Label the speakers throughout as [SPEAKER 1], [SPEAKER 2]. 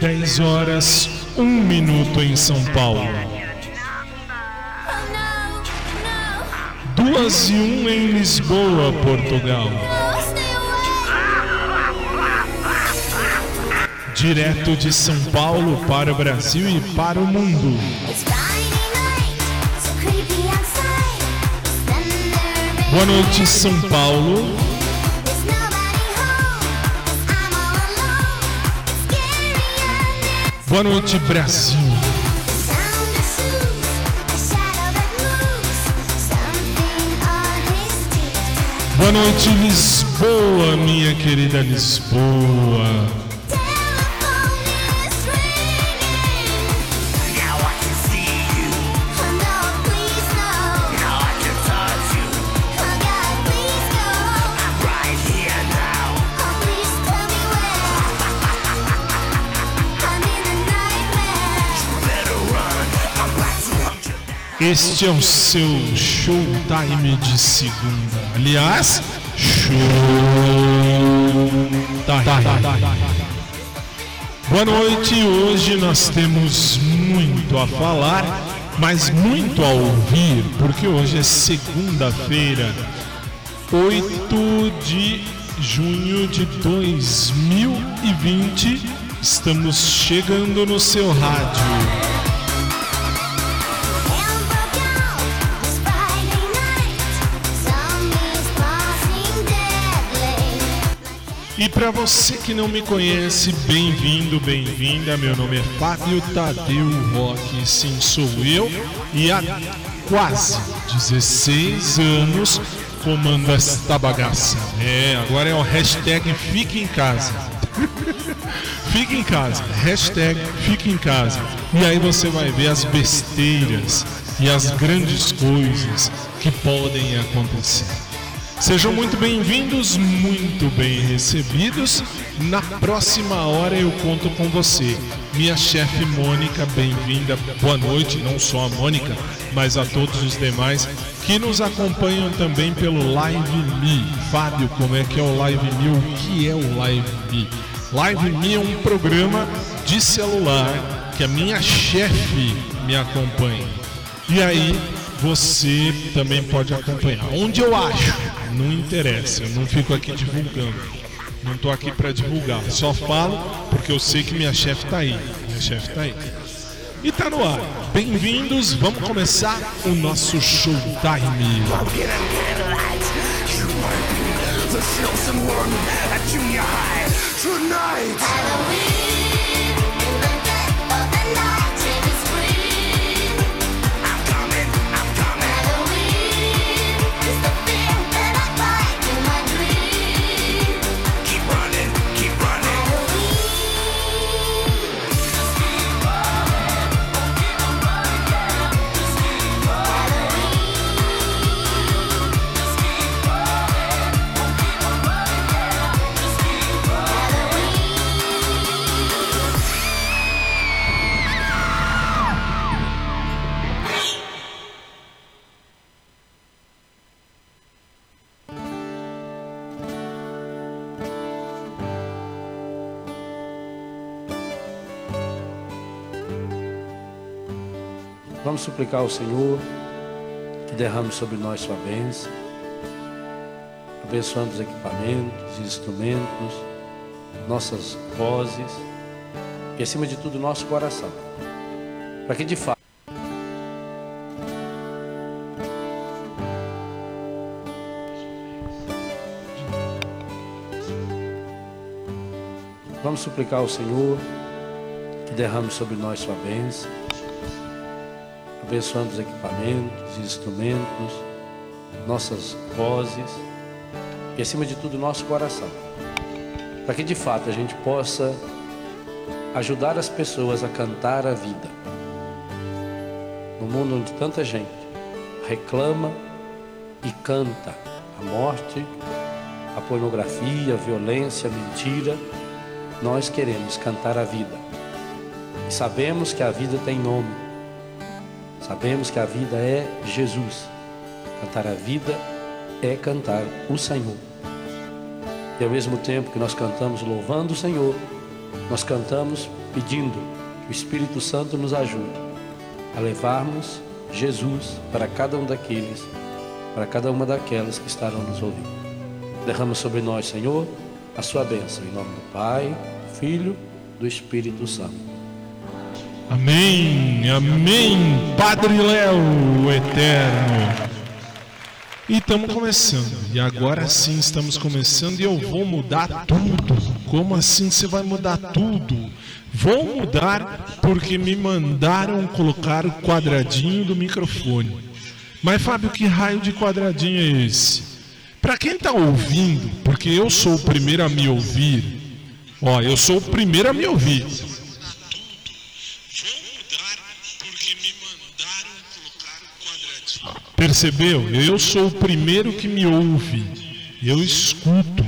[SPEAKER 1] Dez horas, um minuto em São Paulo. Duas e um em Lisboa, Portugal. Direto de São Paulo para o Brasil e para o mundo. Boa noite, São Paulo. Boa noite, Brasil. Boa noite, Lisboa, minha querida Lisboa. Este é o seu showtime de segunda. Aliás, show Boa noite. Hoje nós temos muito a falar, mas muito a ouvir, porque hoje é segunda-feira, 8 de junho de 2020. Estamos chegando no seu rádio. E para você que não me conhece, bem-vindo, bem-vinda. Meu nome é Fábio Tadeu Roque, sim, sou eu. E há quase 16 anos comando esta bagaça. É, agora é o hashtag Fique em Casa. fique em casa, hashtag Fique em Casa. E aí você vai ver as besteiras e as grandes coisas que podem acontecer. Sejam muito bem-vindos, muito bem recebidos. Na próxima hora eu conto com você. Minha chefe Mônica, bem-vinda. Boa noite, não só a Mônica, mas a todos os demais que nos acompanham também pelo Live Me. Fábio, como é que é o Live Me? O que é o Live Me? Live Me é um programa de celular que a minha chefe me acompanha. E aí, você também pode acompanhar. Onde eu acho, não interessa, eu não fico aqui divulgando. Não estou aqui para divulgar, só falo porque eu sei que minha chefe está aí. Minha chefe está aí. E tá no ar. Bem-vindos, vamos começar o nosso showtime. Tonight.
[SPEAKER 2] Suplicar ao Senhor que derrame sobre nós sua bênção, abençoando os equipamentos, instrumentos, nossas vozes e, acima de tudo, nosso coração, para que de fato Vamos suplicar ao Senhor que derrame sobre nós sua bênção, abençoando os equipamentos, instrumentos, nossas vozes e, acima de tudo, nosso coração, para que de fato a gente possa ajudar as pessoas a cantar a vida. No mundo onde tanta gente reclama e canta a morte, a pornografia, a violência, a mentira, nós queremos cantar a vida. E sabemos que a vida tem nome. Sabemos que a vida é Jesus. Cantar a vida é cantar o Senhor. E ao mesmo tempo que nós cantamos louvando o Senhor, nós cantamos pedindo que o Espírito Santo nos ajude a levarmos Jesus para cada um daqueles, para cada uma daquelas que estarão nos ouvindo. Derrama sobre nós, Senhor, a sua bênção. Em nome do Pai, do Filho, do Espírito Santo.
[SPEAKER 1] Amém, amém, Padre Léo Eterno. E estamos começando, e agora sim estamos começando, e eu vou mudar tudo. Como assim você vai mudar tudo? Vou mudar porque me mandaram colocar o quadradinho do microfone. Mas Fábio, que raio de quadradinho é esse? Para quem está ouvindo, porque eu sou o primeiro a me ouvir, ó, eu sou o primeiro a me ouvir. Percebeu? Eu sou o primeiro que me ouve, eu escuto.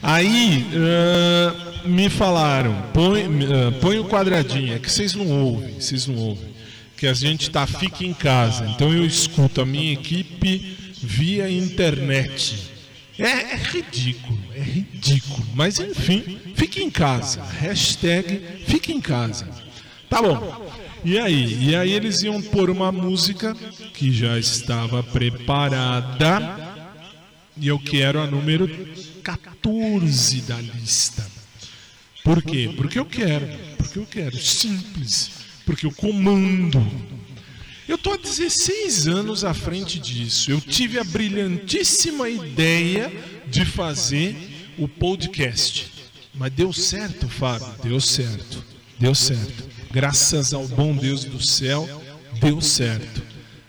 [SPEAKER 1] Aí uh, me falaram, põe, uh, põe o quadradinho, é que vocês não ouvem, vocês não ouvem. Que a gente tá, fica em casa. Então eu escuto a minha equipe via internet. É, é, ridículo, é ridículo. Mas enfim, fique em casa. Hashtag fique em casa. Tá bom. E aí? E aí eles iam pôr uma música que já estava preparada. E eu quero a número 14 da lista. Por quê? Porque eu quero. Porque eu quero. Simples. Porque eu comando. Eu estou há 16 anos à frente disso. Eu tive a brilhantíssima ideia de fazer o podcast. Mas deu certo, Fábio? Deu certo. Deu certo. Graças ao bom Deus do céu, deu certo.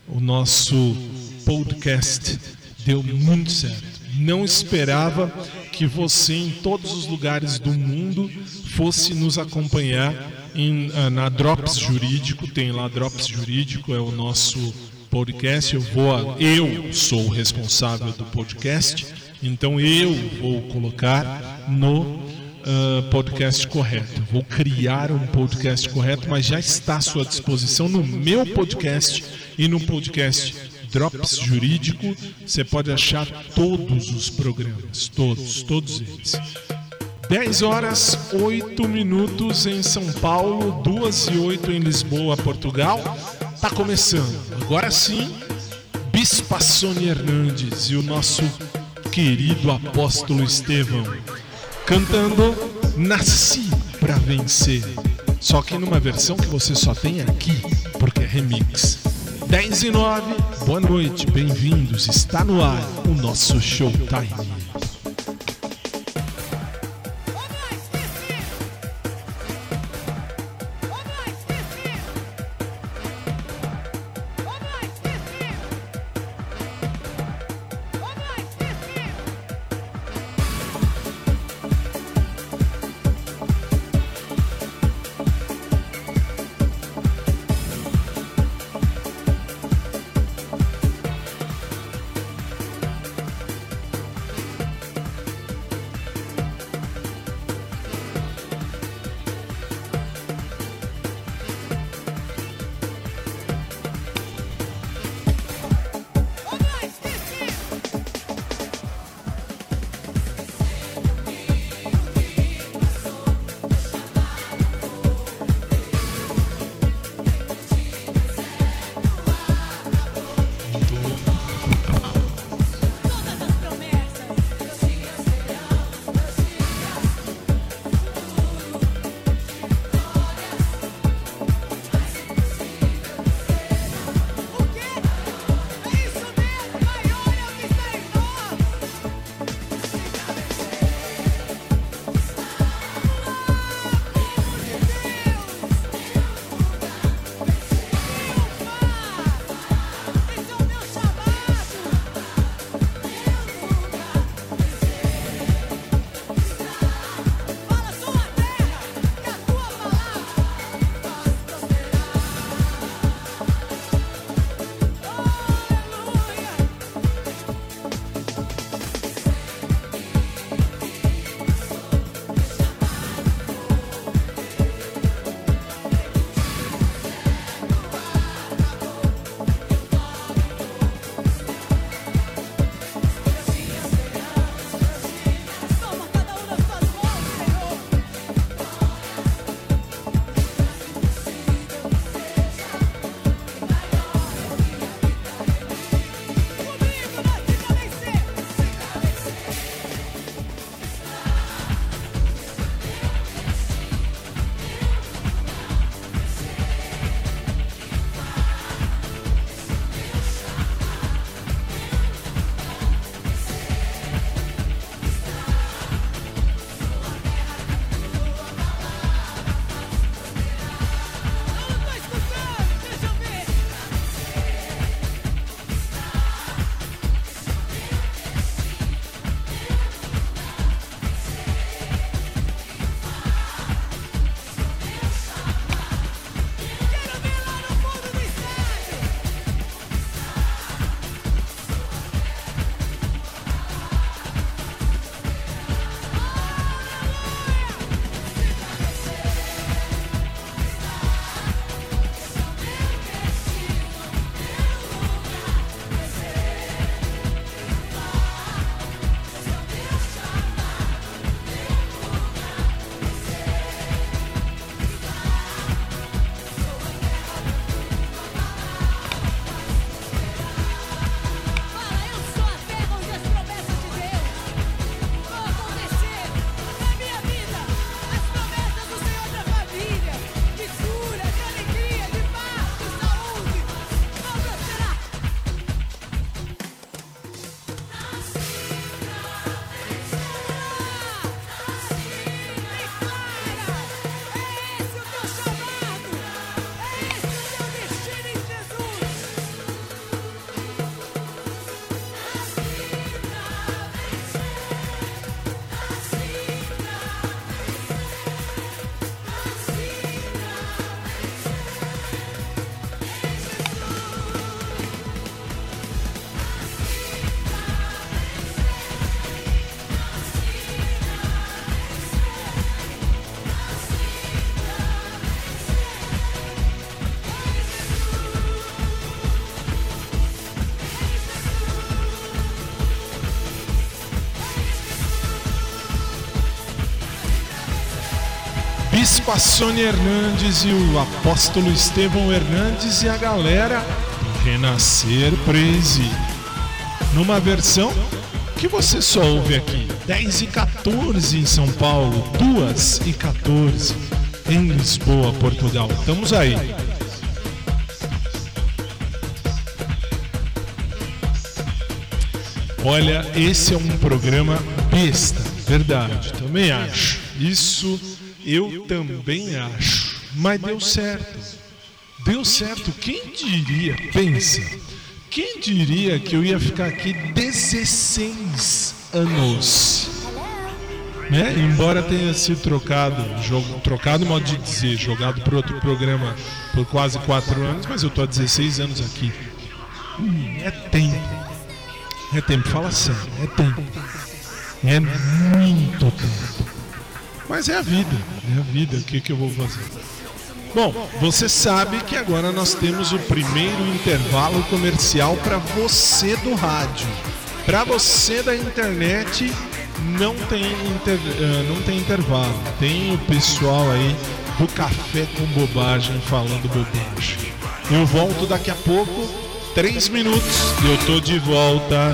[SPEAKER 1] O nosso podcast deu muito certo. Não esperava que você, em todos os lugares do mundo, fosse nos acompanhar em, ah, na Drops Jurídico, tem lá Drops Jurídico, é o nosso podcast. Eu vou, eu sou o responsável do podcast, então eu vou colocar no uh, podcast correto. Vou criar um podcast correto, mas já está à sua disposição no meu podcast e no podcast Drops Jurídico. Você pode achar todos os programas, todos, todos eles. 10 horas 8 minutos em São Paulo, 2 e 8 em Lisboa, Portugal. Tá começando. Agora sim, Bispa Sônia Hernandes e o nosso querido apóstolo Estevão cantando Nasci para vencer. Só que numa versão que você só tem aqui, porque é remix. 10 e 9, boa noite, bem-vindos. Está no ar o nosso Showtime. Sônia Hernandes e o apóstolo Estevão Hernandes e a galera do Renascer Prezi. Numa versão que você só ouve aqui, 10 e 14 em São Paulo, 2 e 14 em Lisboa, Portugal. Estamos aí. Olha, esse é um programa besta, verdade, também acho. Isso eu também acho. Mas deu certo. Deu certo. Quem diria? Pensa. Quem diria que eu ia ficar aqui 16 anos? Né? Embora tenha sido trocado, jogo, trocado modo de dizer, jogado por outro programa por quase 4 anos, mas eu tô há 16 anos aqui. Hum, é tempo. É tempo, fala sério, é tempo. É muito tempo. Mas é a vida, é a vida, o que, que eu vou fazer? Bom, você sabe que agora nós temos o primeiro intervalo comercial para você do rádio. Para você da internet, não tem, inter, uh, não tem intervalo. Tem o pessoal aí do Café com Bobagem falando bobagem. Eu volto daqui a pouco três minutos e eu tô de volta.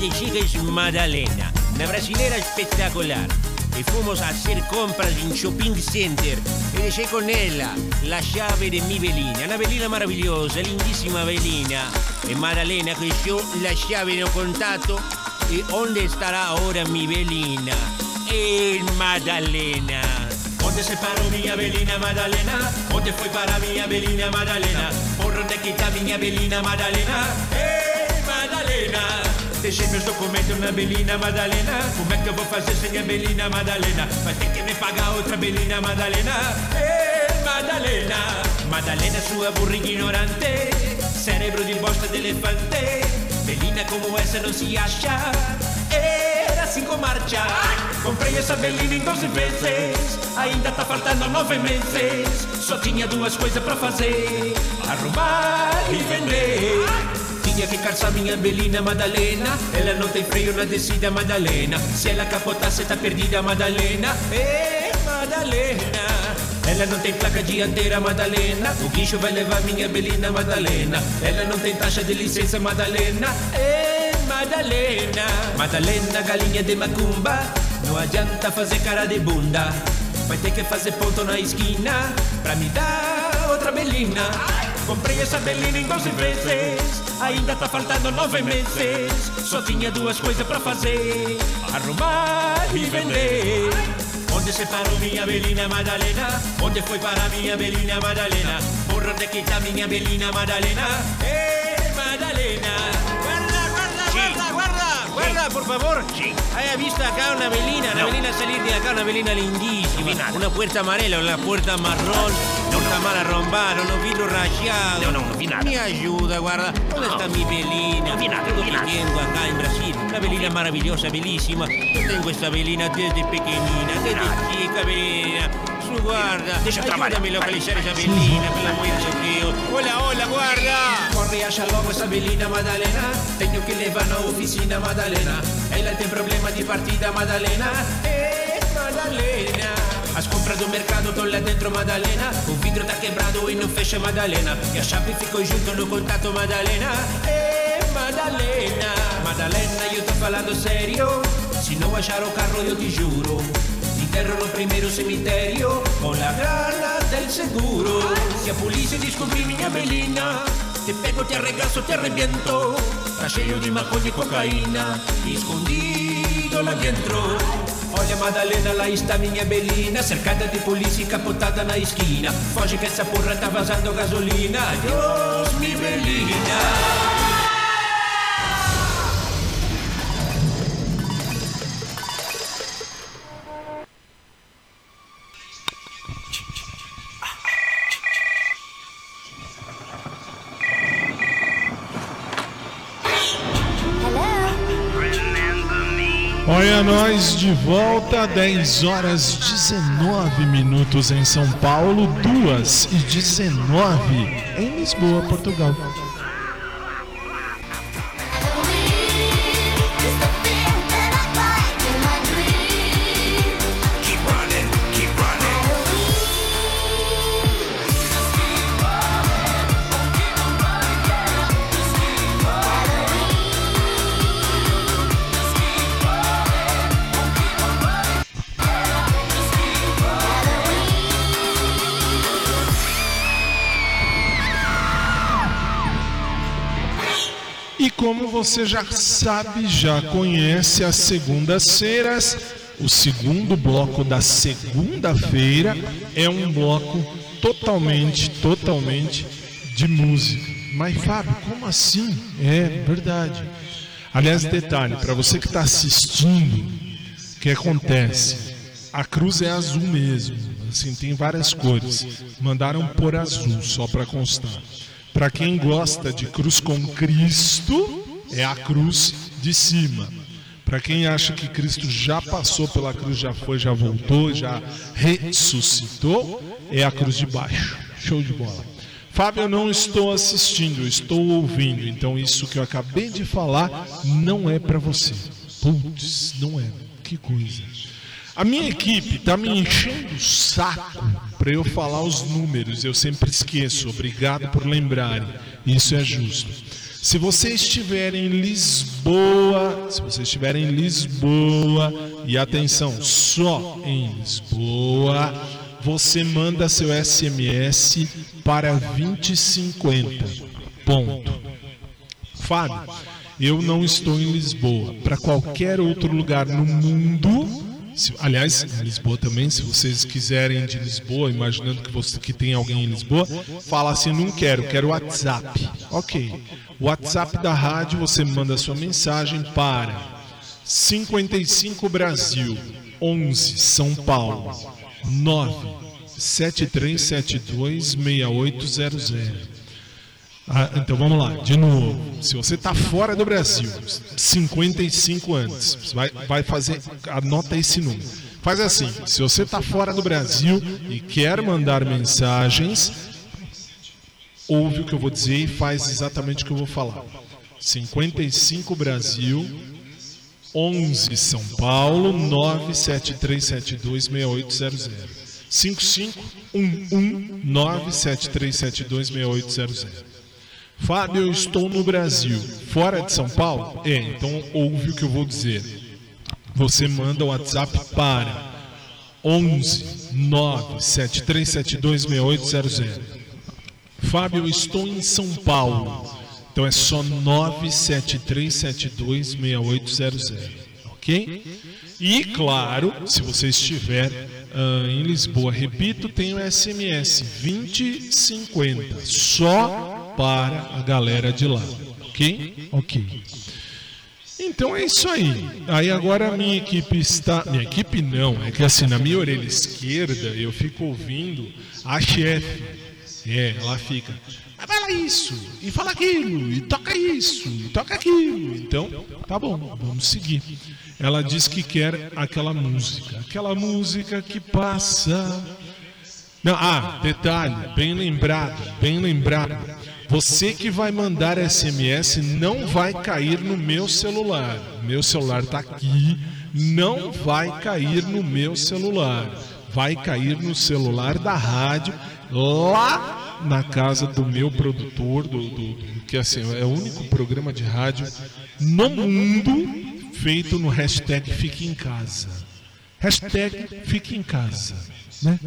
[SPEAKER 3] De chica es Madalena, una brasilera espectacular. Y fuimos a hacer compras en shopping center. Y dejé con ella la llave de mi velina. Una velina maravillosa, lindísima velina. Y Madalena que yo la llave no contacto. ¿Y dónde estará ahora mi velina? En Madalena. ¿Dónde se paró mi Abelina Madalena? ¿Dónde fue para mi Abelina Madalena? ¿Por dónde quita mi Abelina Madalena? ¡Eh, Madalena! Deixei meus documentos na Belina Madalena. Como é que eu vou fazer sem a Belina Madalena? Vai ter que me pagar outra Belina Madalena. Ei, Madalena. Madalena, sua burra ignorante. Cérebro de bosta de elefante. Belina como essa não se acha. Era cinco marcha. Comprei essa Belina em 12 vezes Ainda tá faltando nove meses. Só tinha duas coisas pra fazer. Arrumar e vender tinha que calçar minha Belina Madalena Ela não tem freio na descida Madalena Se ela capotar cê tá perdida Madalena Ei Madalena ela não tem placa dianteira, Madalena. O guincho vai levar minha Belina, Madalena. Ela não tem taxa de licença, Madalena. Ei, Madalena. Madalena, galinha de macumba. Não adianta fazer cara de bunda. Vai ter que fazer ponto na esquina pra me dar outra Belina. Comprei essa Belina em 12 vezes, ainda tá faltando nove meses. Só tinha duas coisas pra fazer: arrumar e vender. Onde se parou minha Belina Madalena? Onde foi para minha Belina Madalena? Por onde que tá minha Belina Madalena? Ei, Madalena! Guarda, por favor.
[SPEAKER 4] Sí.
[SPEAKER 3] Haya visto acá una velina, una
[SPEAKER 4] No.
[SPEAKER 3] velina salir de acá, una velina lindísima. Una puerta amarela, una puerta marrón, puerta mal arrombada, unos vidrios rayados.
[SPEAKER 4] No, no, no vi nada.
[SPEAKER 3] Me ayuda, guarda. ¿Dónde
[SPEAKER 4] No.
[SPEAKER 3] está mi velina?
[SPEAKER 4] No vi nada,
[SPEAKER 3] Tengo
[SPEAKER 4] no vi nada.
[SPEAKER 3] pidiendo acá en Brasil. Una velina maravillosa, belísima. Yo tengo esta velina desde pequeñina, desde
[SPEAKER 4] Nada.
[SPEAKER 3] chica velina. Su guarda. Ayúdame a localizar esa velina, por la muerte de Dios. Hola, hola, guarda. Corre allá logo essa velina, Madalena. Tenho que levar na oficina, Madalena. Ela tem problema de partida, Madalena. Eh, Madalena. As compras do mercado estão lá dentro, Madalena. O vidro tá quebrado e não fecha, Madalena. E a chave ficou junto no contato, Madalena. Eh, Madalena. Madalena, eu tô falando sério. Se não achar o carro, eu te juro. Te enterro no primeiro cemitério Com la grana del seguro Se a polícia descobrir minha Belina Te pego, te arregaço, te arrebiento Tá cheio de maconha e cocaína Escondido lá dentro Olha Madalena, lá está minha Belina Cercada de polícia e capotada na esquina. Foge que essa porra tá vazando gasolina. Adeus, mi Belina
[SPEAKER 1] nós de volta, 10 horas 19 minutos em São Paulo, 2 e 19 em Lisboa, Portugal. Como você já sabe, já conhece as segundas-feiras, o segundo bloco da segunda-feira é um bloco totalmente, totalmente de música. Mas Fábio, como assim? É verdade. Aliás, detalhe, para você que está assistindo, o que acontece? A cruz é azul mesmo, assim, tem várias cores. Mandaram por azul, só para constar. Para quem gosta de cruz com Cristo, é a cruz de cima. Para quem acha que Cristo já passou pela cruz, já foi, já voltou, já ressuscitou, é a cruz de baixo. Show de bola. Fábio, eu não estou assistindo, estou ouvindo. Então isso que eu acabei de falar não é para você. Putz, não é. Que coisa. A minha equipe está me enchendo o saco para eu falar os números. Eu sempre esqueço. Obrigado por lembrarem. Isso é justo. Se você estiver em Lisboa, se você estiver em Lisboa, e atenção, só em Lisboa, você manda seu SMS para 2050. Ponto. Fábio, eu não estou em Lisboa. Para qualquer outro lugar no mundo, se, aliás, em Lisboa também, se vocês quiserem de Lisboa, imaginando que, você, que tem alguém em Lisboa, fala assim, não quero, quero WhatsApp. Ok. WhatsApp da rádio, você manda sua mensagem para 55 Brasil 11 São Paulo 9 7372 6800. Ah, então vamos lá, de novo. Se você está fora do Brasil, 55 anos, vai, vai fazer, anota esse número. Faz assim: se você está fora do Brasil e quer mandar mensagens, ouve o que eu vou dizer e faz exatamente o que eu vou falar. 55 Brasil, 11 São Paulo, 973726800. 5511973726800. Fábio, eu estou no Brasil, fora de São Paulo? É, então ouve o que eu vou dizer. Você manda o WhatsApp para 11 973726800. Fábio, eu estou em São Paulo. Então é só 973726800. Ok? E claro, se você estiver uh, em Lisboa, repito, tem o SMS 2050. Só para a galera de lá. Ok? Ok. Então é isso aí. Aí agora a minha equipe está. Minha equipe não, é que assim, na minha orelha esquerda eu fico ouvindo a chefe. É, ela fica. Mas fala isso, e fala aquilo, e toca isso, e toca aquilo. Então, tá bom, vamos seguir. Ela diz que quer aquela música. Aquela música que passa. Não, ah, detalhe, bem lembrado, bem lembrado. Você que vai mandar SMS não vai cair no meu celular. Meu celular está aqui, não vai cair no meu celular. Vai cair no celular da rádio, lá na casa do meu produtor, do, do, do que assim, é o único programa de rádio no mundo feito no hashtag Fique em Casa. Hashtag Fique em Casa. Né?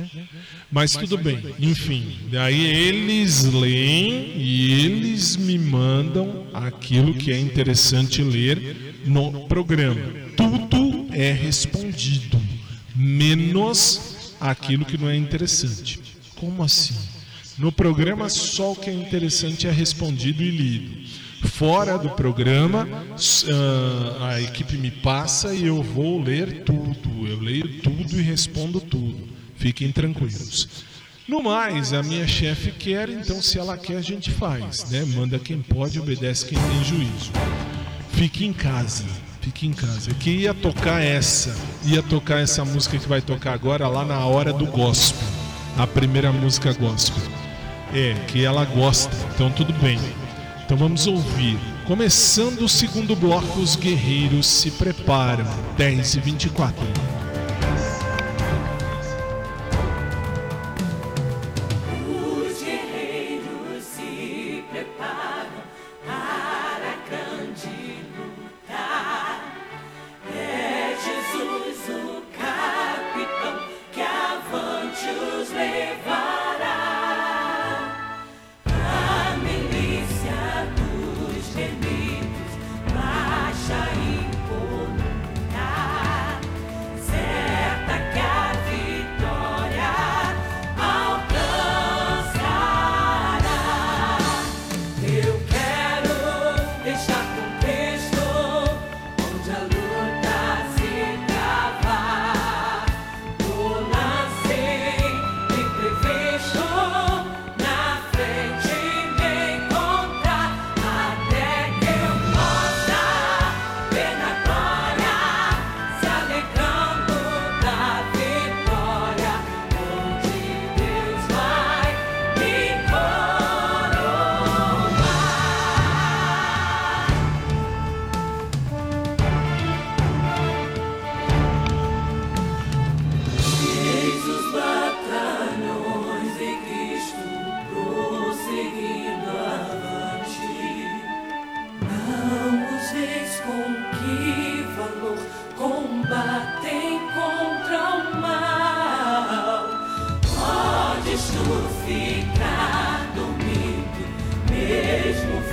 [SPEAKER 1] Mas tudo bem, enfim. Daí eles leem e eles me mandam aquilo que é interessante ler no programa. Tudo é respondido, menos aquilo que não é interessante. Como assim? No programa, só o que é interessante é respondido e lido. Fora do programa, uh, a equipe me passa e eu vou ler tudo. Eu leio tudo e respondo tudo. Fiquem tranquilos. No mais, a minha chefe quer, então se ela quer, a gente faz, né? Manda quem pode, obedece quem tem juízo. Fique em casa.
[SPEAKER 4] Fique em casa. Que ia tocar essa, ia tocar essa música que vai tocar agora lá na hora do gospel. A primeira música gospel. É, que ela gosta, então tudo bem. Então vamos ouvir. Começando o segundo bloco, os guerreiros se preparam. 10 e 24.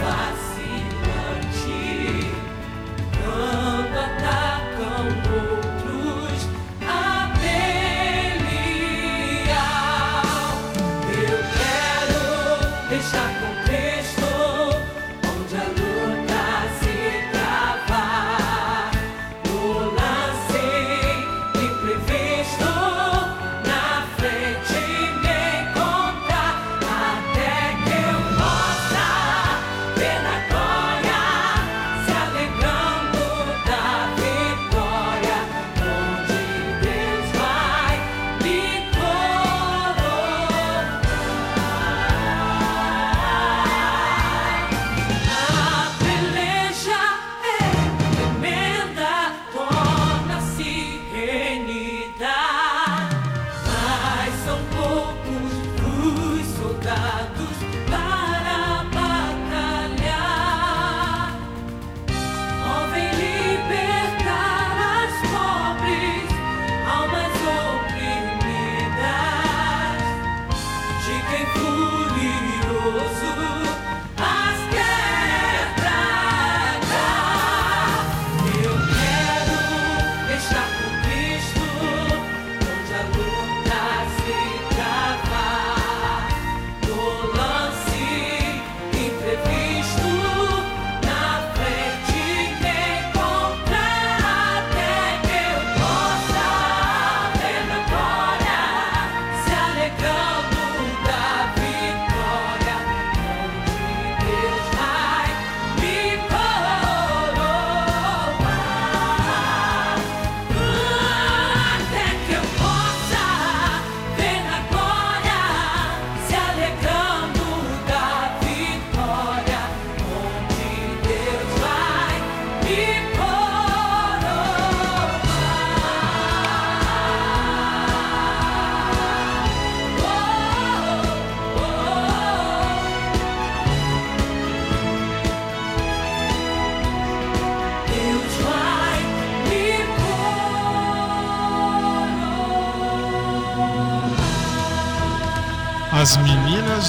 [SPEAKER 4] As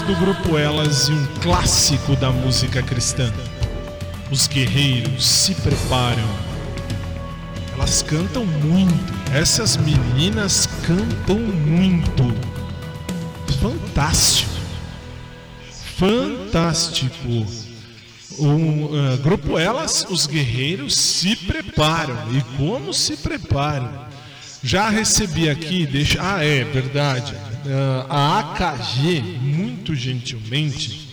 [SPEAKER 4] do grupo Elas e um clássico da música cristã. Os guerreiros se preparam. Elas cantam muito. Essas meninas cantam muito. Fantástico. Fantástico. O uh, grupo Elas, os guerreiros se preparam. E como se preparam? Já recebi aqui, deixa. Ah, é verdade a AKG, muito gentilmente,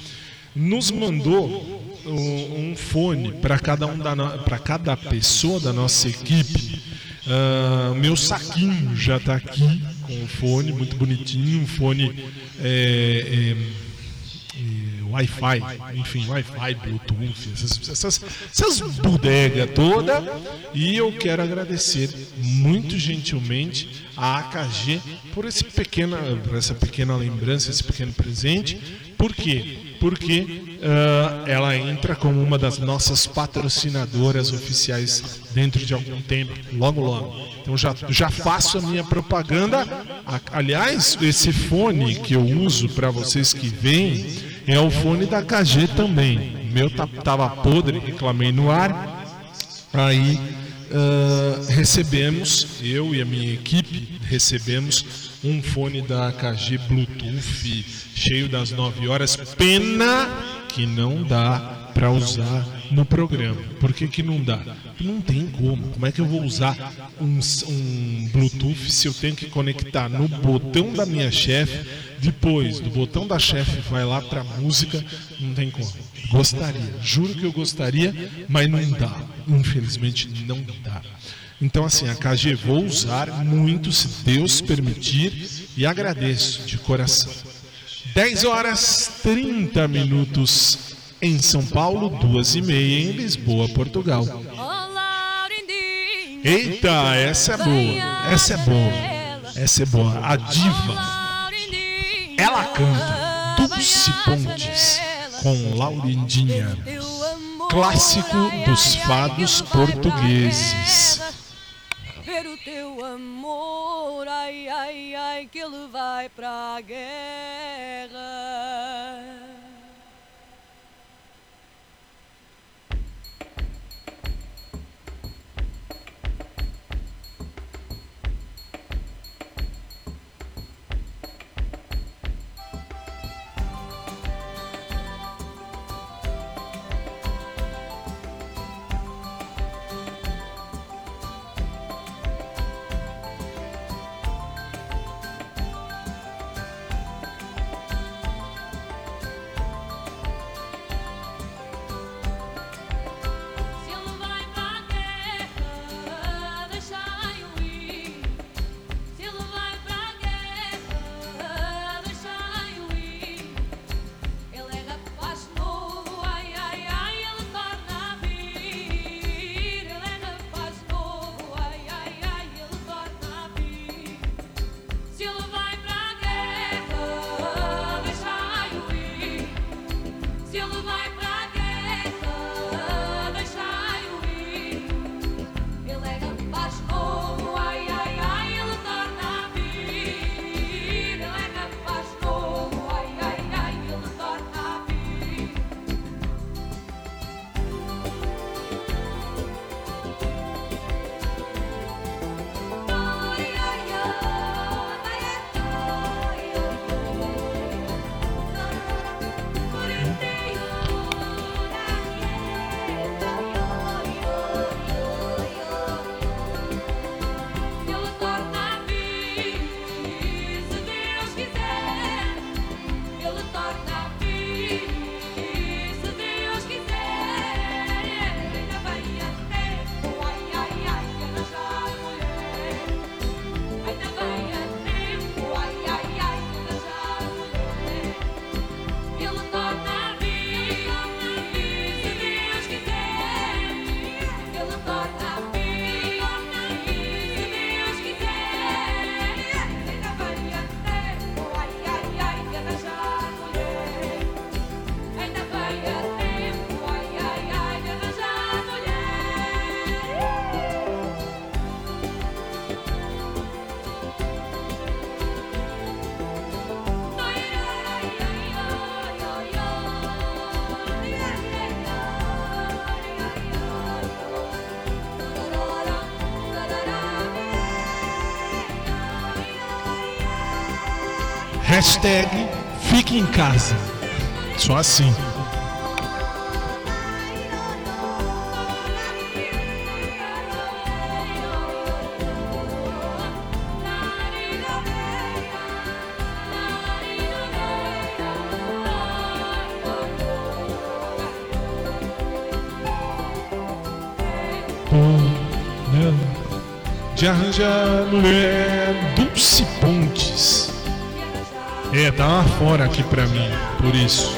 [SPEAKER 4] nos mandou
[SPEAKER 1] um, um fone para cada um para cada pessoa da nossa equipe. Uh, meu saquinho já está aqui com o fone muito bonitinho, um fone é, é, Wi-Fi, enfim, Wi-Fi, Bluetooth, essas, essas, essas bodegas toda. E eu quero agradecer muito gentilmente a AKG por, esse pequena, por essa pequena lembrança, esse pequeno presente. Por quê? Porque uh, ela entra como uma das nossas patrocinadoras oficiais dentro de algum tempo, logo logo. Então já, já faço a minha propaganda. Aliás, esse fone que eu uso para vocês que vêm é o fone da KG também. Meu tava podre, reclamei no ar. Aí uh, recebemos, eu e a minha equipe recebemos um fone da KG Bluetooth cheio das 9 horas. Pena que não dá para usar no programa. Por que, que não dá? Não tem como. Como é que eu vou usar um, um Bluetooth se eu tenho que conectar no botão da minha chefe? Depois, do botão da chefe vai lá para música, não tem como. Gostaria, juro que eu gostaria, mas não dá. Infelizmente não dá. Então, assim, a KG vou usar muito, se Deus permitir, e agradeço de coração. 10 horas 30 minutos em São Paulo, duas e meia em Lisboa, Portugal. Eita, essa é boa, essa é boa, essa é boa. A diva, ela canta Dulce Pontes com Laurindinha, clássico dos fados portugueses.
[SPEAKER 4] Ver o teu amor, ai, ai, ai, que ele vai pra guerra.
[SPEAKER 1] Hashtag fique em casa. Só assim. Hum, né? de arranjar mulher. É, dá uma fora aqui pra mim, por isso.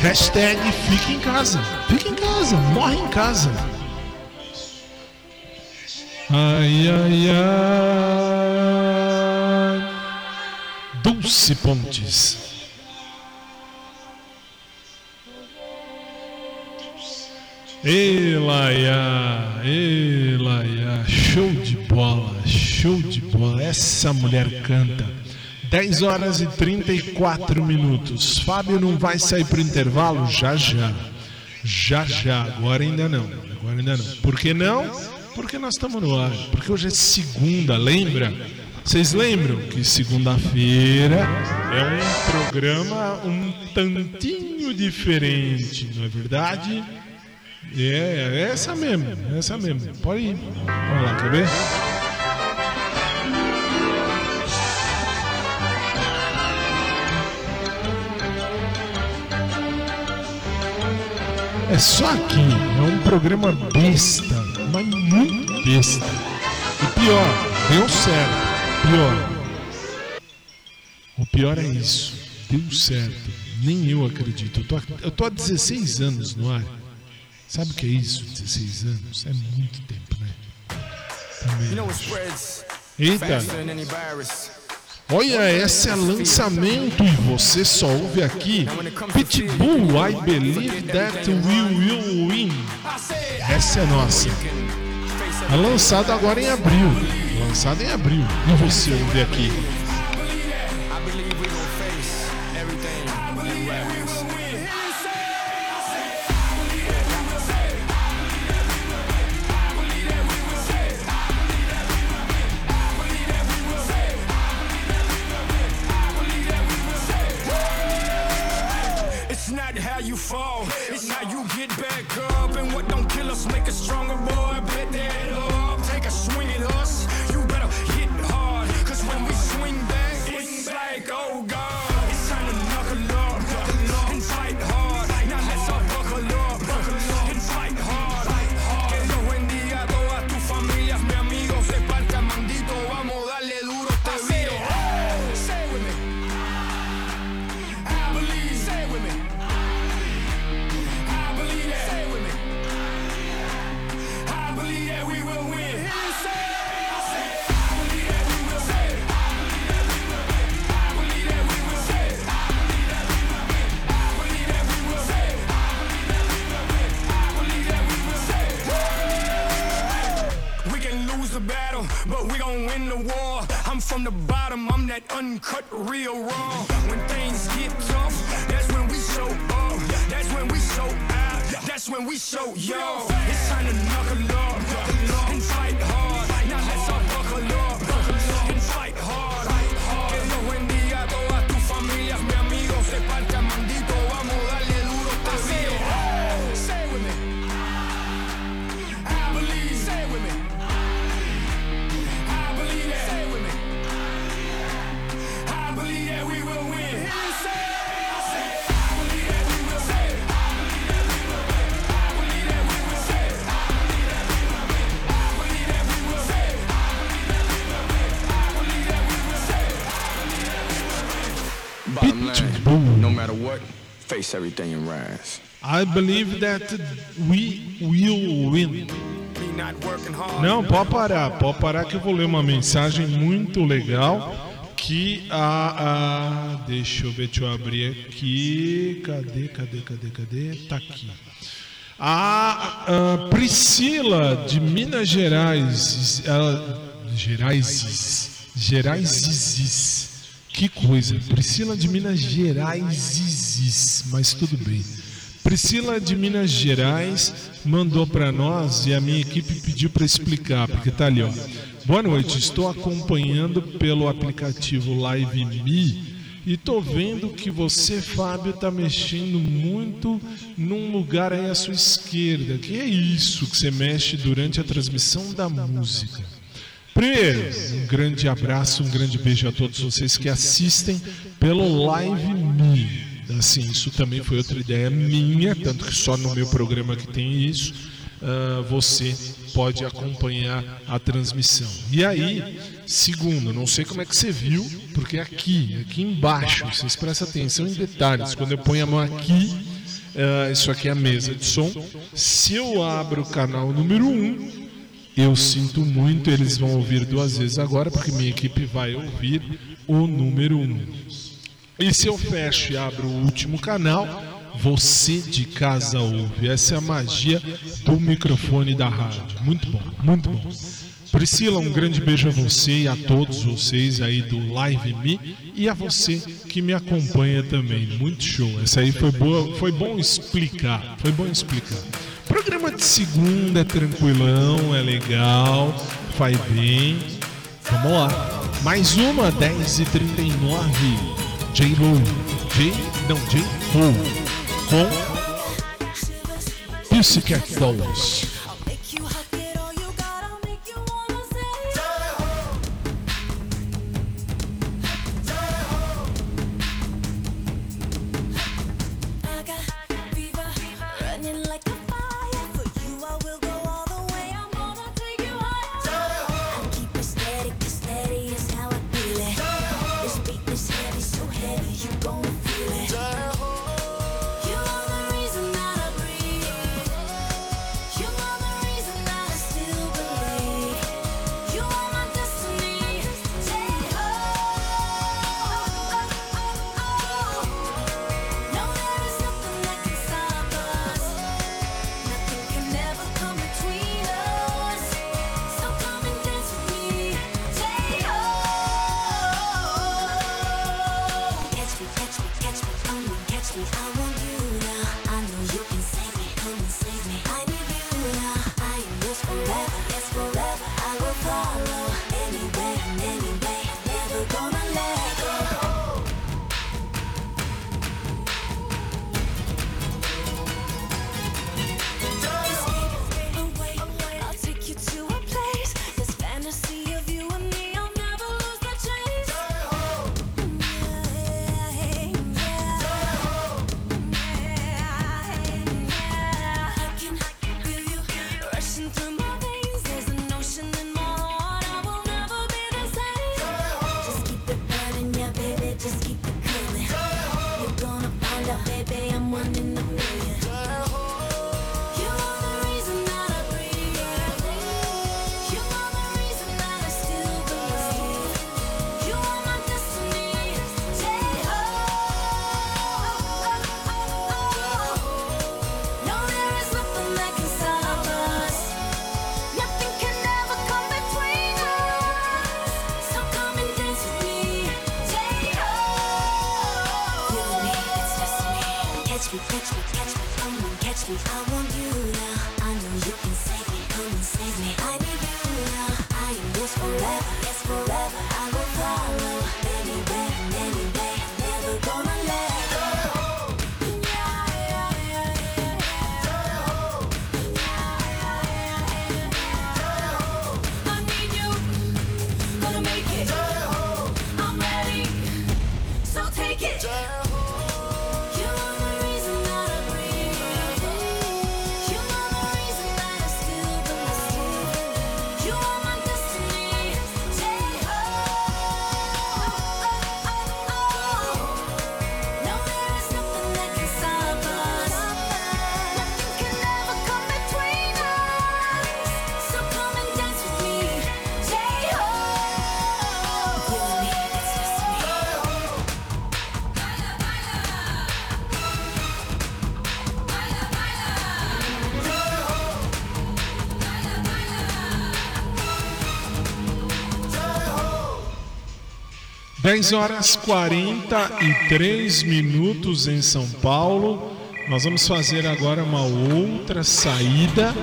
[SPEAKER 1] Hashtag fica em casa. Fica em casa, morre em casa. Ai, ai, ai. Dulce Pontes. Elaia, Elaia, show de bola, show de bola. Essa mulher canta. 10 horas e 34 minutos. Fábio não vai sair pro intervalo? Já já. Já já. Agora ainda não. Agora ainda não. Por que não? Porque nós estamos no ar. Porque hoje é segunda, lembra? Vocês lembram que segunda-feira é um programa um tantinho diferente, não é verdade? É, é essa mesmo, é essa mesmo. Pode ir. Vamos lá, quer ver? É só aqui, é um programa besta, mas muito besta. E pior, deu certo. Pior. O pior é isso, deu certo. Nem eu acredito. Eu tô, eu tô há 16 anos no ar. Sabe o que é isso? 16 anos? É muito tempo, né? Também. Eita! Olha, esse é lançamento e você só ouve aqui Pitbull, I Believe That We Will Win. Essa é nossa. É lançado agora em abril. Lançado em abril. E você ouve aqui.
[SPEAKER 5] Face everything and rise.
[SPEAKER 1] I believe that we will win. Não, pode parar, pode parar que eu vou ler uma mensagem muito legal que a, a deixa eu ver, deixa eu abrir aqui, cadê, cadê, cadê, cadê? Tá aqui. A, a Priscila de Minas Gerais, ela, Gerais, Gerais, que coisa, Priscila de Minas Gerais, mas tudo bem. Priscila de Minas Gerais mandou para nós e a minha equipe pediu para explicar, porque tá ali, ó. Boa noite, estou acompanhando pelo aplicativo Live Me e tô vendo que você, Fábio, tá mexendo muito num lugar aí à sua esquerda. Que é isso que você mexe durante a transmissão da música? Primeiro, um grande abraço, um grande beijo a todos vocês que assistem pelo Live Me. Assim, isso também foi outra ideia minha, tanto que só no meu programa que tem isso.
[SPEAKER 6] ah, você pode acompanhar a transmissão. E aí, segundo, não sei como é que você viu, porque aqui, aqui embaixo, vocês prestem atenção em detalhes. Quando eu ponho a mão aqui, ah, isso aqui é a mesa de som. Se eu abro o canal número 1, um, eu sinto muito, eles vão ouvir duas vezes agora, porque minha equipe vai ouvir o número 1. Um. E se eu fecho e abro o último canal, você de casa ouve. Essa é a magia do microfone da rádio. Muito bom, muito bom. Priscila, um grande beijo a você e a todos vocês aí do Live Me e a você que me acompanha também. Muito show. Essa aí foi boa, foi bom explicar. Foi bom explicar. Programa de segunda é tranquilão, é legal, faz bem. Vamos lá. Mais uma, 10h39. J-Lo. J. Não, J-Lo com Pussycat Dolls. Dez horas 43 minutos em São Paulo. Nós vamos fazer agora uma outra saída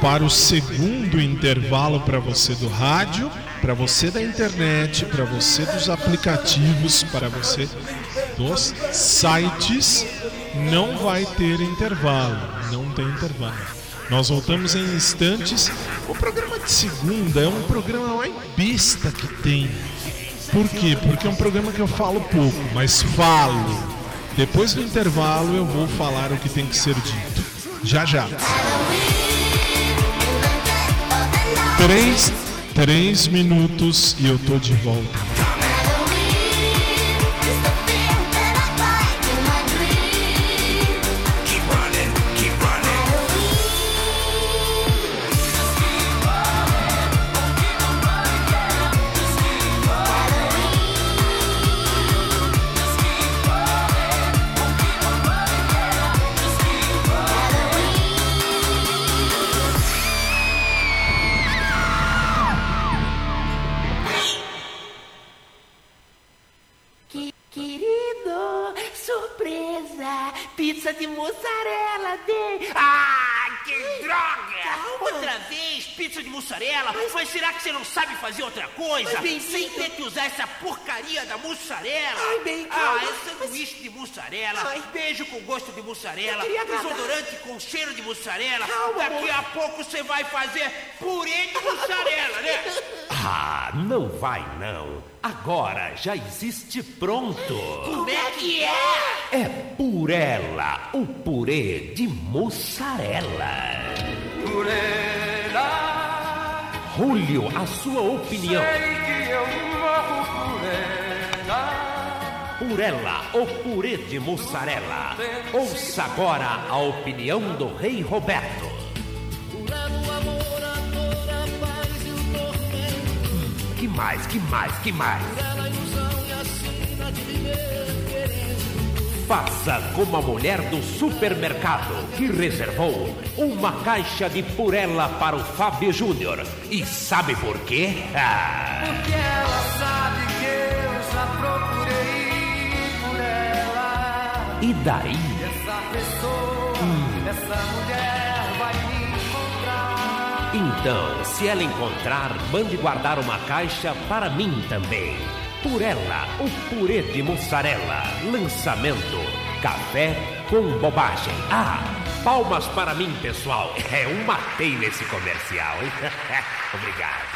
[SPEAKER 6] para o segundo intervalo para você do rádio, para você da internet, para você dos aplicativos, para você dos sites. Não vai ter intervalo, não tem intervalo. Nós voltamos em instantes. O programa de segunda é um programa mais besta que tem. Por quê? Porque é um programa que eu falo pouco, mas falo. Depois do intervalo eu vou falar o que tem que ser dito. Já já.
[SPEAKER 1] 3, 3 minutos e eu tô de volta.
[SPEAKER 7] Mussarela? Ai, bem,
[SPEAKER 3] ah,
[SPEAKER 7] calma.
[SPEAKER 3] é sanduíche de mussarela,
[SPEAKER 7] Ai.
[SPEAKER 3] beijo com gosto de mussarela,
[SPEAKER 7] Eu
[SPEAKER 3] desodorante com cheiro de mussarela.
[SPEAKER 7] Calma,
[SPEAKER 3] Daqui
[SPEAKER 7] amor.
[SPEAKER 3] a pouco você vai fazer purê de mussarela, né?
[SPEAKER 8] Ah, não vai não. Agora já existe pronto.
[SPEAKER 3] Como é que é?
[SPEAKER 8] É Purela, o purê de mussarela. Julio, a sua opinião. Purela, o purê de mussarela. Ouça agora a opinião do Rei Roberto. Que mais, que mais, que mais? Faça como a mulher do supermercado que reservou uma caixa de purela para o Fábio Júnior. E sabe por quê? Ah,
[SPEAKER 9] Porque ela sabe que eu já procurei por ela.
[SPEAKER 8] E daí?
[SPEAKER 9] Essa pessoa, essa mulher vai me encontrar.
[SPEAKER 8] Então, se ela encontrar, mande guardar uma caixa para mim também. Purela, o purê de mussarela. Lançamento: café com bobagem. Ah, palmas para mim, pessoal. É um matei nesse comercial, hein? Obrigado.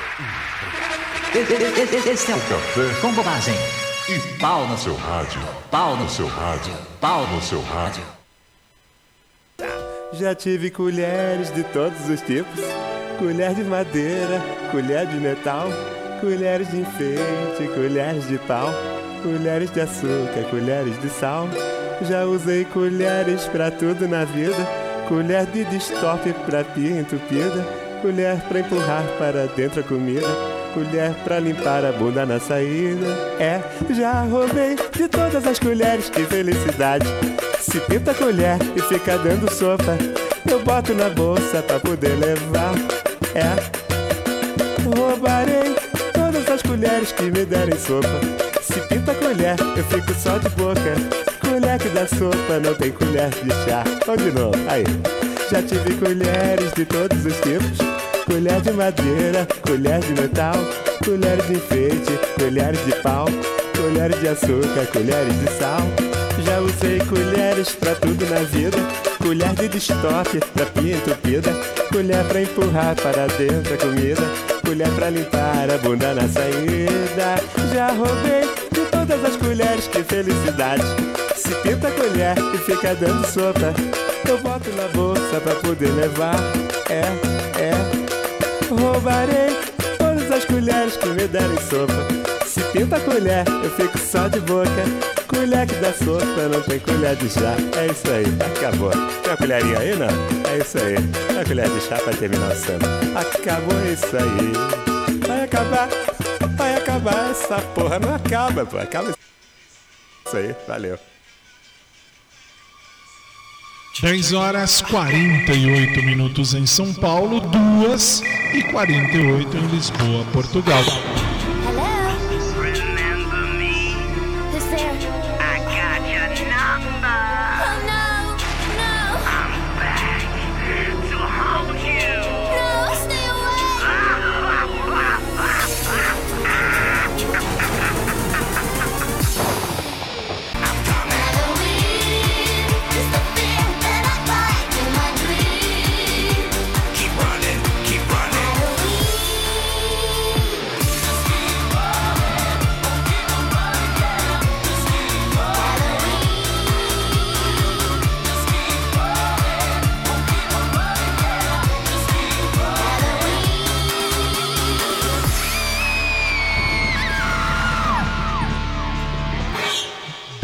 [SPEAKER 10] Esse é o Café com Bobagem. E pau no seu rádio. Pau no seu rádio. Pau no seu rádio.
[SPEAKER 11] Já tive colheres de todos os tipos: colher de madeira, colher de metal, colheres de enfeite, colheres de pau, colheres de açúcar, colheres de sal. Já usei colheres pra tudo na vida: colher de destope pra pia entupida, colher pra empurrar para dentro a comida. Colher pra limpar a bunda na saída. É, já roubei de todas as colheres, que felicidade. Se pinta a colher e fica dando sopa, eu boto na bolsa pra poder levar. É, roubarei todas as colheres que me derem sopa. Se pinta a colher, eu fico só de boca. Colher que dá sopa, não tem colher de chá. Vamos de novo, aí. Já tive colheres de todos os tipos. Colher de madeira, colher de metal, colheres de enfeite, colheres de pau, colheres de açúcar, colheres de sal. Já usei colheres pra tudo na vida, colher de destoque pra pia entupida, colher pra empurrar para dentro a comida, colher pra limpar a bunda na saída. Já roubei de todas as colheres, que felicidade. Se pinta a colher e fica dando sopa, eu boto na bolsa pra poder levar. É, é. Roubarei todas as colheres que me derem sopa. Se pinta colher, eu fico só de boca. Colher que dá sopa, não tem colher de chá. É isso aí, acabou. Tem uma colherinha aí, não? É isso aí. Uma colher de chá pra terminar o samba. Acabou isso aí. Vai acabar, vai acabar. Essa porra não acaba, pô. Acaba isso aí, valeu.
[SPEAKER 1] 10 horas 48 minutos em São Paulo, 2 e 48 em Lisboa, Portugal.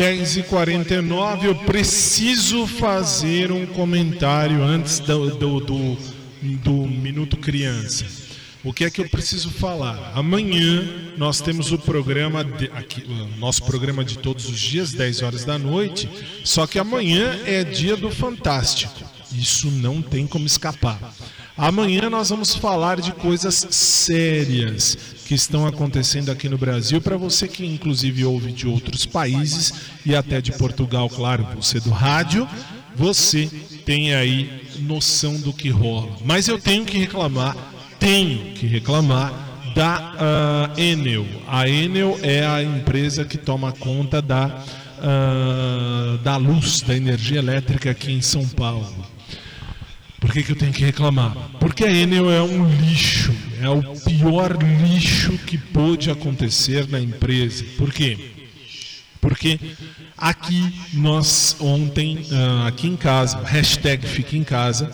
[SPEAKER 1] 10h49, eu preciso fazer um comentário antes do, do, do, do Minuto Criança. O que é que eu preciso falar? Amanhã nós temos o programa, de, aqui, o nosso programa de todos os dias, 10 horas da noite, só que amanhã é dia do Fantástico. Isso não tem como escapar. Amanhã nós vamos falar de coisas sérias que estão acontecendo aqui no Brasil. Para você que inclusive ouve de outros países e até de Portugal, claro, você do rádio, você tem aí noção do que rola. Mas eu tenho que reclamar, tenho que reclamar da uh, Enel. A Enel é a empresa que toma conta da, uh, da luz, da energia elétrica aqui em São Paulo. Por que, que eu tenho que reclamar? Porque a Enel é um lixo, é o pior lixo que pôde acontecer na empresa. Por quê? Porque aqui nós ontem, uh, aqui em casa, hashtag fica em casa,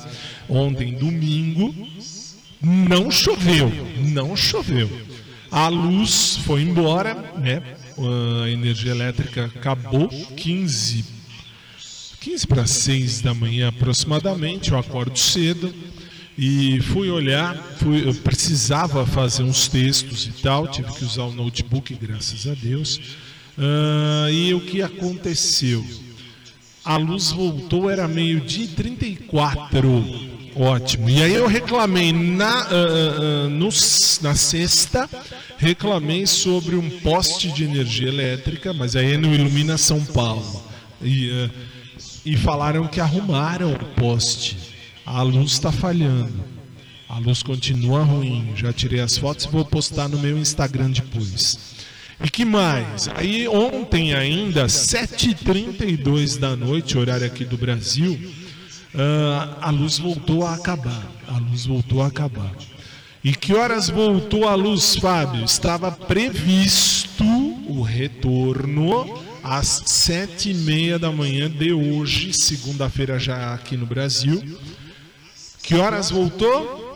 [SPEAKER 1] ontem domingo, não choveu, não choveu. A luz foi embora, né? A energia elétrica acabou 15 15 para 6 da manhã aproximadamente, eu acordo cedo e fui olhar, fui, eu precisava fazer uns textos e tal, tive que usar o notebook, graças a Deus. Uh, e o que aconteceu? A luz voltou, era meio-dia e 34. Ótimo. E aí eu reclamei na, uh, uh, no, na sexta, reclamei sobre um poste de energia elétrica, mas aí não ilumina São Paulo. E, uh, e falaram que arrumaram o poste. A luz está falhando. A luz continua ruim. Já tirei as fotos e vou postar no meu Instagram depois. E que mais? Aí ontem ainda, 7h32 da noite, horário aqui do Brasil, uh, a luz voltou a acabar. A luz voltou a acabar. E que horas voltou a luz, Fábio? Estava previsto o retorno às sete e meia da manhã de hoje, segunda-feira já aqui no Brasil. Que horas voltou?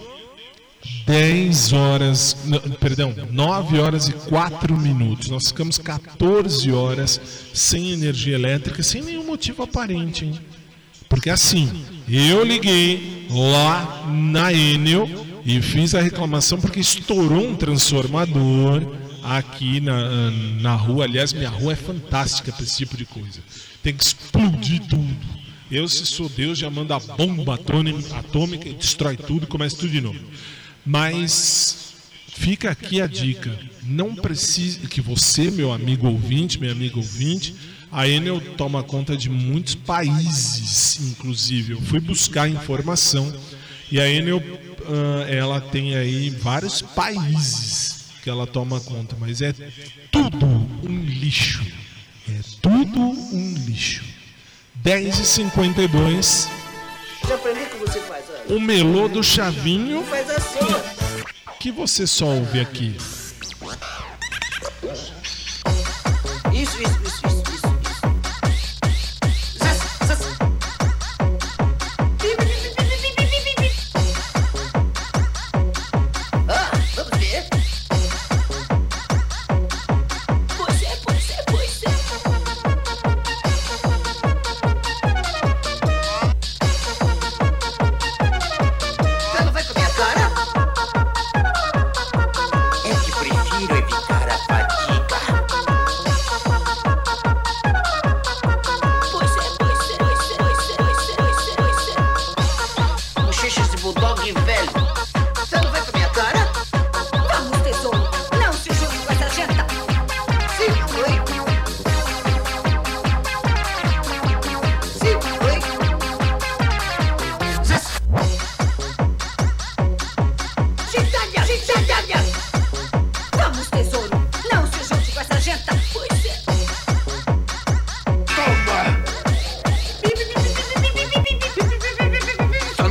[SPEAKER 1] 10 horas, não, perdão, 9 horas e 4 minutos. Nós ficamos 14 horas sem energia elétrica, sem nenhum motivo aparente, hein? Porque assim, eu liguei lá na Enel e fiz a reclamação porque estourou um transformador aqui na, na rua. Aliás, minha rua é fantástica para esse tipo de coisa. Tem que explodir tudo. Eu, se sou Deus, já mando a bomba atômica e destrói tudo e começa tudo de novo. Mas fica aqui a dica. Não precisa que você, meu amigo ouvinte, meu amigo ouvinte, a Enel toma conta de muitos países, inclusive. Eu fui buscar informação e a Enel, uh, ela tem aí vários países que ela toma conta, mas é tudo um lixo. É tudo um lixo. 10h52.
[SPEAKER 12] Já aprendi que você faz,
[SPEAKER 1] O melô do chavinho.
[SPEAKER 12] Faz assim,
[SPEAKER 1] Que você só ouve aqui.
[SPEAKER 12] Isso, isso, isso, isso.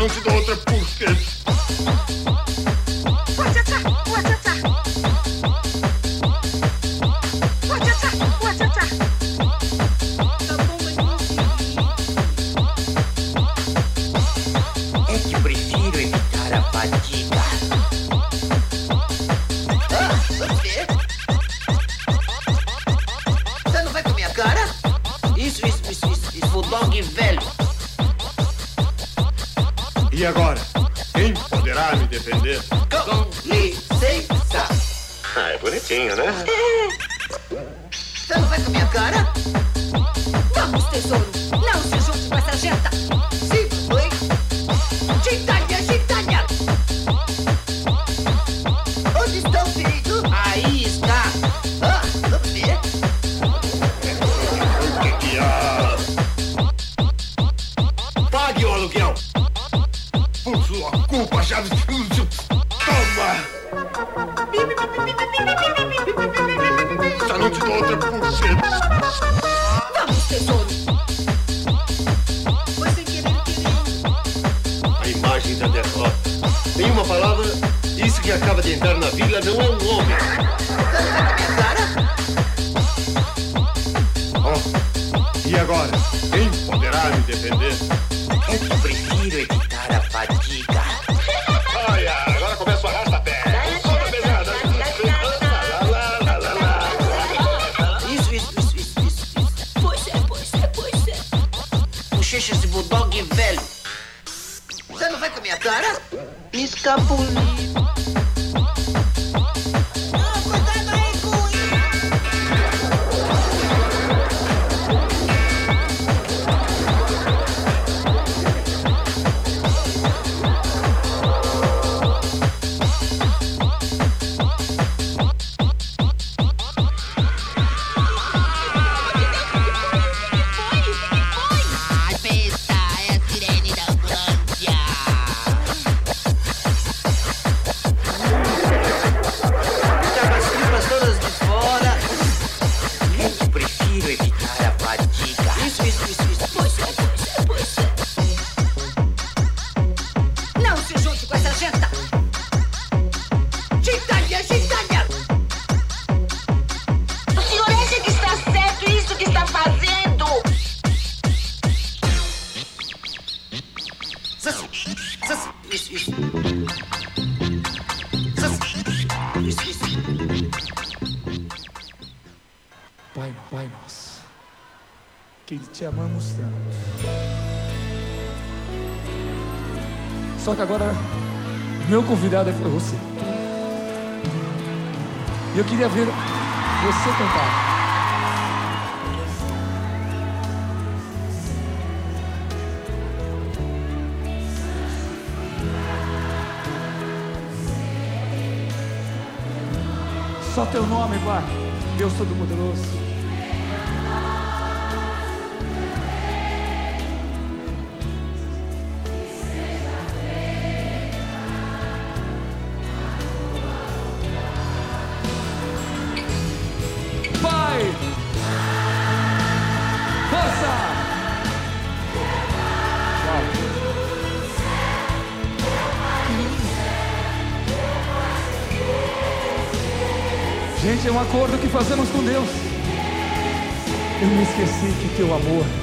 [SPEAKER 7] não
[SPEAKER 13] te dou outra
[SPEAKER 14] puta. nome, Pai. Deus todo acordo que fazemos com Deus. Eu me esqueci que teu amor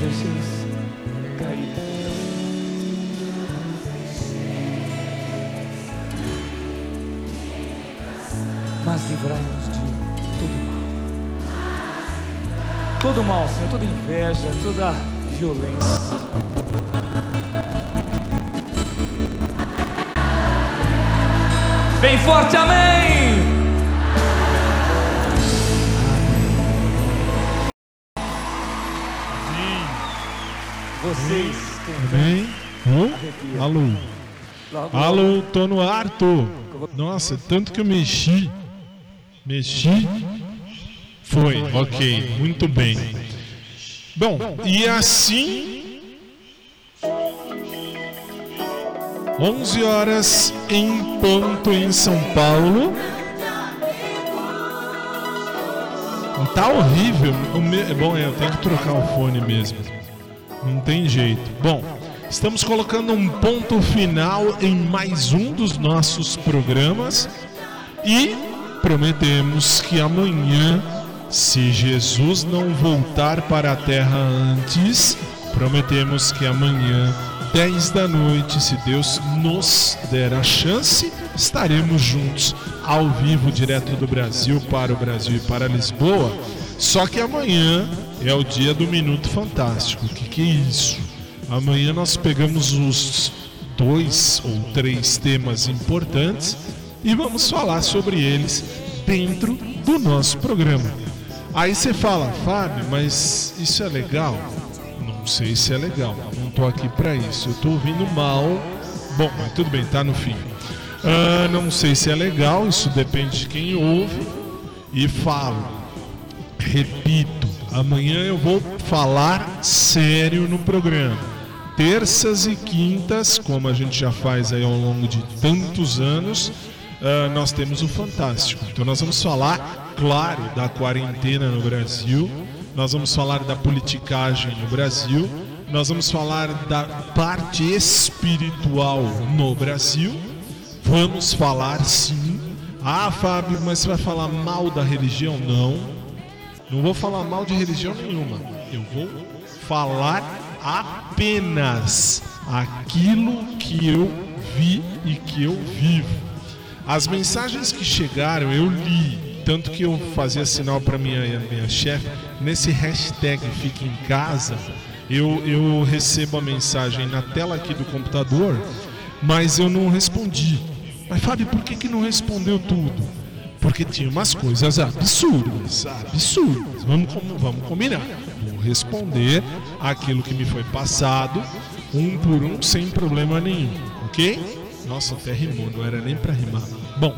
[SPEAKER 14] Deixeis cair. Mas livrai-nos de todo mal. Todo mal, Senhor, toda inveja, toda violência. Bem forte, amém! Vocês
[SPEAKER 1] Amém? Alô? Alô, tô no ar, tô. Nossa, tanto que eu mexi. Mexi. Foi, ok, muito bem. Bom, e assim. 11 horas em ponto em São Paulo. Tá horrível. Bom, eu tenho que trocar o fone mesmo. Não tem jeito. Bom, estamos colocando um ponto final em mais um dos nossos programas e prometemos que amanhã, se Jesus não voltar para a terra antes, prometemos que amanhã, 10 da noite, se Deus nos der a chance, estaremos juntos ao vivo direto do Brasil para o Brasil e para Lisboa. Só que amanhã é o dia do Minuto Fantástico. O que, que é isso? Amanhã nós pegamos os dois ou três temas importantes e vamos falar sobre eles dentro do nosso programa. Aí você fala, Fábio, mas isso é legal? Não sei se é legal, não tô aqui para isso. Eu tô ouvindo mal. Bom, mas tudo bem, tá no fim. Ah, não sei se é legal, isso depende de quem ouve. E falo, repito, amanhã eu vou falar sério no programa. Terças e quintas, como a gente já faz aí ao longo de tantos anos, ah, nós temos o Fantástico. Então nós vamos falar, claro, da quarentena no Brasil, nós vamos falar da politicagem no Brasil, nós vamos falar da parte espiritual no Brasil, vamos falar sim. Ah, Fábio, mas você vai falar mal da religião? Não. Não vou falar mal de religião nenhuma. Eu vou falar apenas aquilo que eu vi e que eu vivo. As mensagens que chegaram eu li, tanto que eu fazia sinal para minha minha chefe nesse hashtag Fique em Casa. Eu, eu recebo a mensagem na tela aqui do computador, mas eu não respondi. Mas Fábio, por que, que não respondeu tudo? Porque tinha umas coisas absurdas, absurdas. Vamos, vamos combinar. Vou responder aquilo que me foi passado, um por um, sem problema nenhum, ok? Nossa, até rimou, não era nem pra rimar. Bom,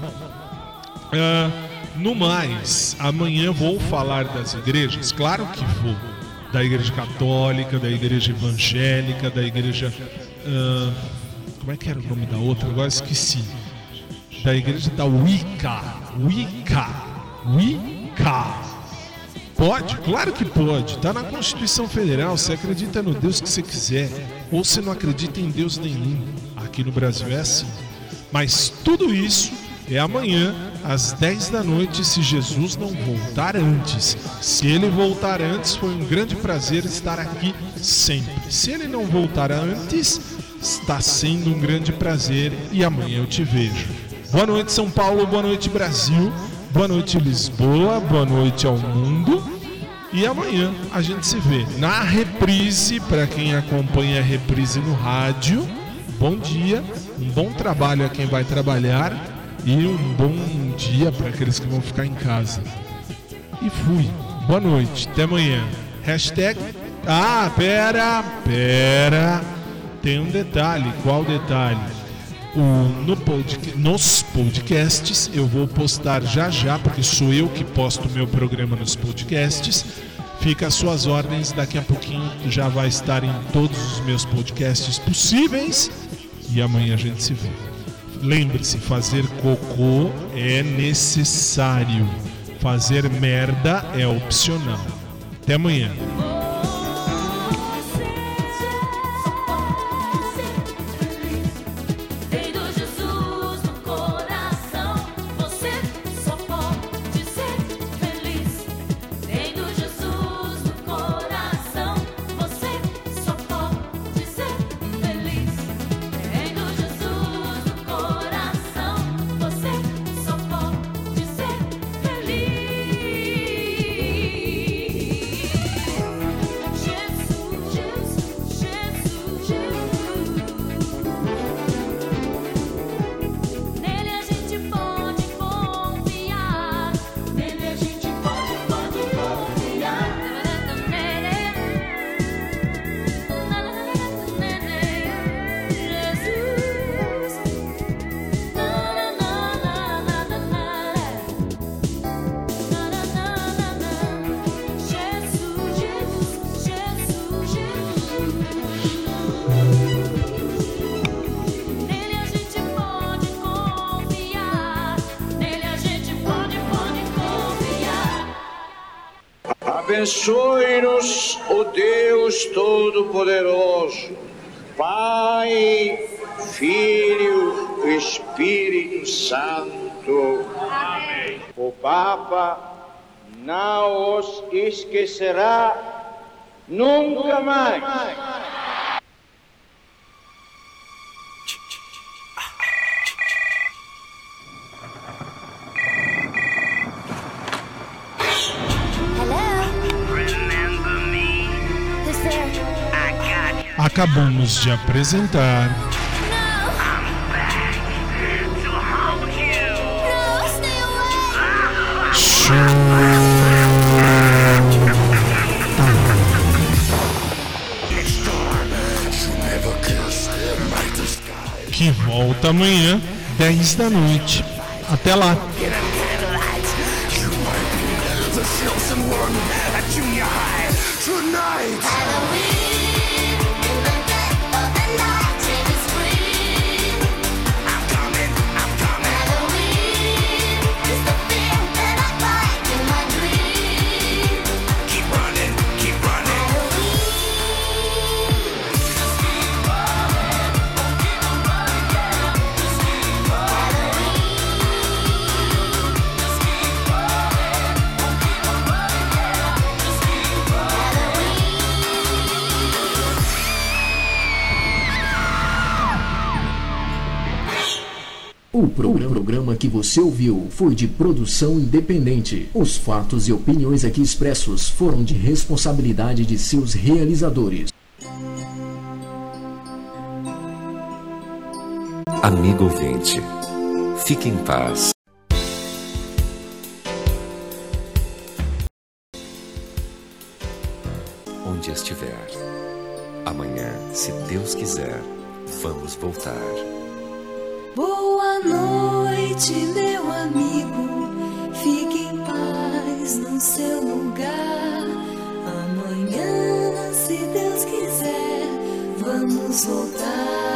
[SPEAKER 1] ah, no mais, amanhã vou falar das igrejas, claro que vou. Da igreja católica, da igreja evangélica, da igreja. ah, como é que era o nome da outra? Agora esqueci da igreja da Wicca. Wicca. Wicca. Pode? Claro que pode. Tá na Constituição Federal. Você acredita no Deus que você quiser. Ou você não acredita em Deus nenhum. Aqui no Brasil é assim. Mas tudo isso é amanhã, às 10 da noite, se Jesus não voltar antes. Se ele voltar antes, foi um grande prazer estar aqui sempre. Se ele não voltar antes, está sendo um grande prazer e amanhã eu te vejo. Boa noite, São Paulo. Boa noite, Brasil. Boa noite, Lisboa. Boa noite ao mundo. E amanhã a gente se vê na reprise. Para quem acompanha a reprise no rádio, bom dia, um bom trabalho a quem vai trabalhar e um bom dia para aqueles que vão ficar em casa. E fui. Boa noite. Até amanhã. Hashtag. Ah, pera, pera. Tem um detalhe. Qual detalhe?
[SPEAKER 4] No nos podcasts. Eu vou postar já já, porque sou eu que posto o meu programa nos podcasts. Fica às suas ordens, daqui a pouquinho já vai estar em todos os meus podcasts possíveis. E amanhã a gente se vê. Lembre-se, fazer cocô é necessário. Fazer merda é opcional. Até amanhã.
[SPEAKER 15] Papa não os esquecerá nunca mais.
[SPEAKER 4] Acabamos de apresentar da manhã, 10 da noite. Até lá!
[SPEAKER 9] Tonight!
[SPEAKER 16] Programa, que você ouviu foi de produção independente. Os fatos e opiniões aqui expressos foram de responsabilidade de seus realizadores.
[SPEAKER 17] Amigo ouvinte, fique em paz. Onde estiver, amanhã, se Deus quiser, vamos voltar.
[SPEAKER 6] Boa noite, meu amigo. Fique em paz no seu lugar. Amanhã, se Deus quiser, vamos voltar.